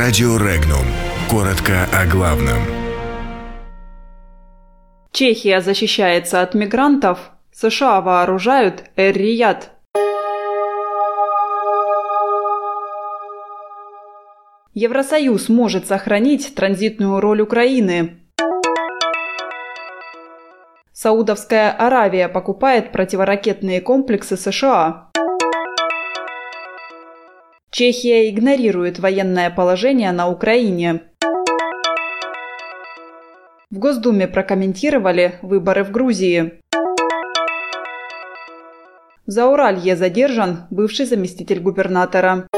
Радио Регнум. Коротко о главном. Чехия защищается от мигрантов. США вооружают Эр-Рияд. Евросоюз может сохранить транзитную роль Украины. Саудовская Аравия покупает противоракетные комплексы США. Чехия игнорирует военное положение на Украине. В Госдуме прокомментировали выборы в Грузии. В Зауралье задержан бывший заместитель губернатора.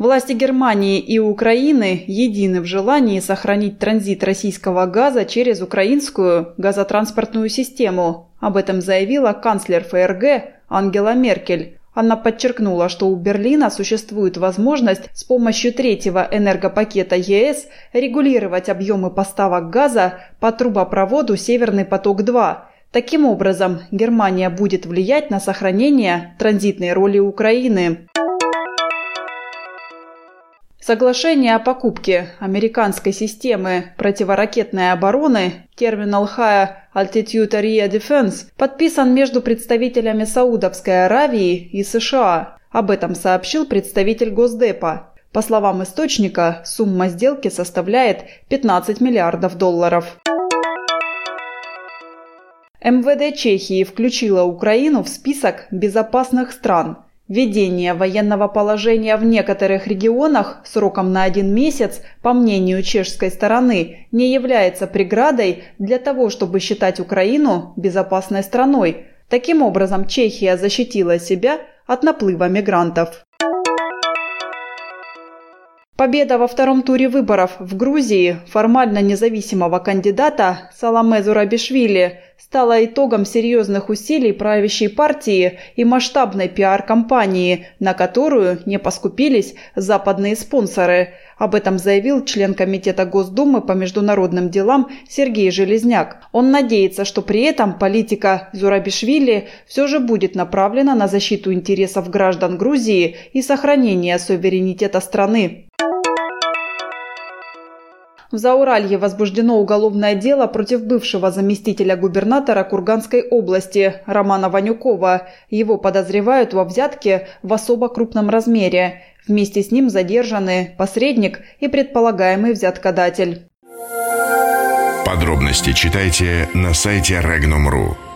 Власти Германии и Украины едины в желании сохранить транзит российского газа через украинскую газотранспортную систему. Об этом заявила канцлер ФРГ Ангела Меркель. Она подчеркнула, что у Берлина существует возможность с помощью третьего энергопакета ЕС регулировать объемы поставок газа по трубопроводу «Северный поток-2», Таким образом, Германия будет влиять на сохранение транзитной роли Украины. Соглашение о покупке американской системы противоракетной обороны Terminal High Altitude Area Defense подписан между представителями Саудовской Аравии и США. Об этом сообщил представитель Госдепа. По словам источника, сумма сделки составляет 15 миллиардов долларов. МВД Чехии включила Украину в список безопасных стран – Введение военного положения в некоторых регионах сроком на один месяц, по мнению чешской стороны, не является преградой для того, чтобы считать Украину безопасной страной. Таким образом, Чехия защитила себя от наплыва мигрантов. Победа во втором туре выборов в Грузии формально независимого кандидата Саламе Зурабишвили стала итогом серьезных усилий правящей партии и масштабной пиар-кампании, на которую не поскупились западные спонсоры. Об этом заявил член Комитета Госдумы по международным делам Сергей Железняк. Он надеется, что при этом политика Зурабишвили все же будет направлена на защиту интересов граждан Грузии и сохранение суверенитета страны. В Зауралье возбуждено уголовное дело против бывшего заместителя губернатора Курганской области Романа Ванюкова. Его подозревают во взятке в особо крупном размере. Вместе с ним задержаны посредник и предполагаемый взяткодатель. Подробности читайте на сайте Regnum.ru.